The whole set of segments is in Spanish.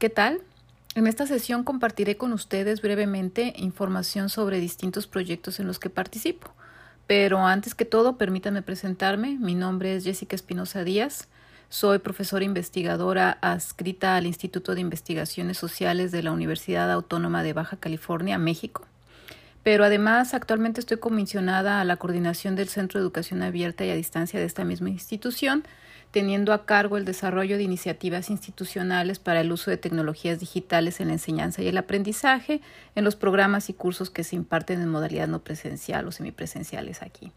¿qué tal? En esta sesión compartiré con ustedes brevemente información sobre distintos proyectos en los que participo. Pero antes que todo, permítanme presentarme. Mi nombre es Jessica Espinosa Díaz. Soy profesora investigadora adscrita al Instituto de Investigaciones Sociales de la Universidad Autónoma de Baja California, México. Pero además actualmente estoy comisionada a la coordinación del Centro de Educación Abierta y a Distancia de esta misma institución, teniendo a cargo el desarrollo de iniciativas institucionales para el uso de tecnologías digitales en la enseñanza y el aprendizaje en los programas y cursos que se imparten en modalidad no presencial o semipresenciales aquí.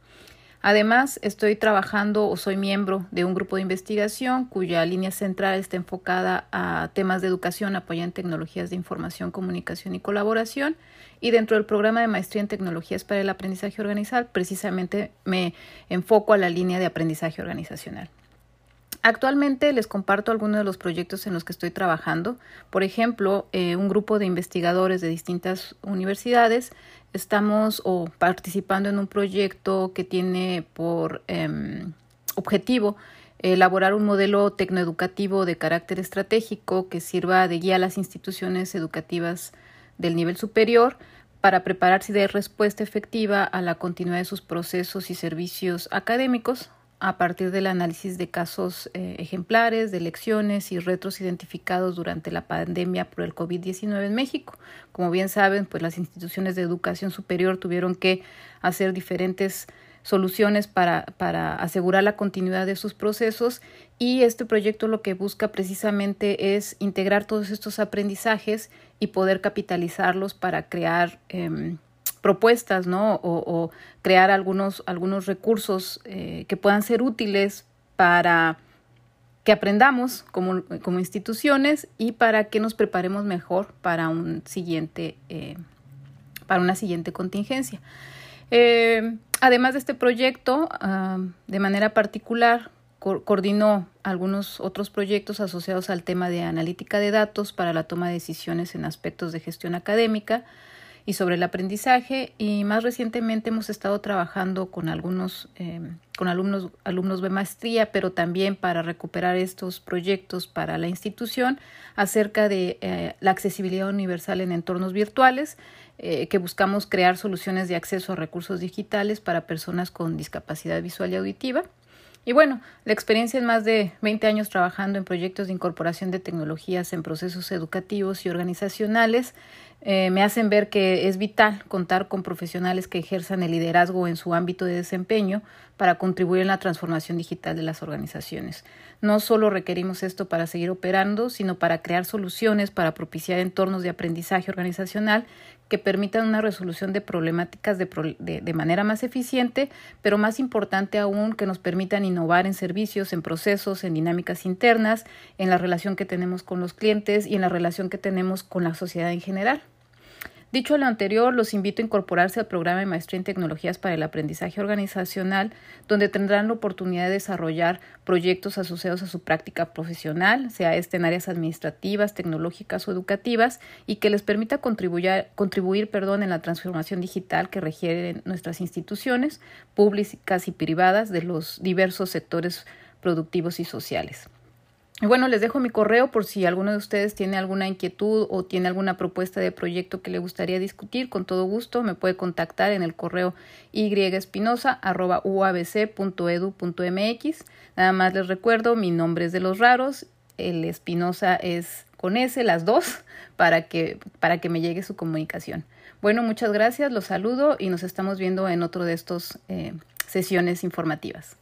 Además, estoy trabajando o soy miembro de un grupo de investigación cuya línea central está enfocada a temas de educación apoyada en tecnologías de información, comunicación y colaboración. Y dentro del programa de maestría en tecnologías para el aprendizaje organizacional, precisamente me enfoco a la línea de aprendizaje organizacional. Actualmente les comparto algunos de los proyectos en los que estoy trabajando. Por ejemplo, eh, un grupo de investigadores de distintas universidades estamos o participando en un proyecto que tiene por em, objetivo elaborar un modelo tecnoeducativo de carácter estratégico que sirva de guía a las instituciones educativas del nivel superior para prepararse y dar respuesta efectiva a la continuidad de sus procesos y servicios académicos a partir del análisis de casos eh, ejemplares, de lecciones y retos identificados durante la pandemia por el COVID-19 en México. Como bien saben, pues las instituciones de educación superior tuvieron que hacer diferentes soluciones para, para asegurar la continuidad de sus procesos y este proyecto lo que busca precisamente es integrar todos estos aprendizajes y poder capitalizarlos para crear eh, propuestas, ¿no? O, crear algunos, algunos recursos eh, que puedan ser útiles para que aprendamos como, como, instituciones y para que nos preparemos mejor para un siguiente, eh, para una siguiente contingencia. Eh, además de este proyecto, ah, de manera particular, coordinó algunos otros proyectos asociados al tema de analítica de datos para la toma de decisiones en aspectos de gestión académica, y sobre el aprendizaje y más recientemente hemos estado trabajando con algunos eh, con alumnos alumnos de maestría pero también para recuperar estos proyectos para la institución acerca de eh, la accesibilidad universal en entornos virtuales eh, que buscamos crear soluciones de acceso a recursos digitales para personas con discapacidad visual y auditiva. Y bueno, la experiencia en más de 20 años trabajando en proyectos de incorporación de tecnologías en procesos educativos y organizacionales eh, me hacen ver que es vital contar con profesionales que ejerzan el liderazgo en su ámbito de desempeño para contribuir en la transformación digital de las organizaciones. No solo requerimos esto para seguir operando, sino para crear soluciones para propiciar entornos de aprendizaje organizacional que permitan una resolución de problemáticas de, de, manera más eficiente, pero más importante aún que nos permitan innovar en servicios, en procesos, en dinámicas internas, en la relación que tenemos con los clientes y en la relación que tenemos con la sociedad en general. Dicho lo anterior, los invito a incorporarse al programa de maestría en tecnologías para el aprendizaje organizacional, donde tendrán la oportunidad de desarrollar proyectos asociados a su práctica profesional, sea este en áreas administrativas, tecnológicas o educativas, y que les permita contribuir, perdón, en la transformación digital que requieren nuestras instituciones públicas y privadas de los diversos sectores productivos y sociales. Y bueno, les dejo mi correo por si alguno de ustedes tiene alguna inquietud o tiene alguna propuesta de proyecto que le gustaría discutir, con todo gusto me puede contactar en el correo yespinosa.uabc.edu.mx. Nada más les recuerdo, mi nombre es de los raros, el Espinosa es con S, las dos, para que, para que me llegue su comunicación. Bueno, muchas gracias, los saludo y nos estamos viendo en otro de estos eh, sesiones informativas.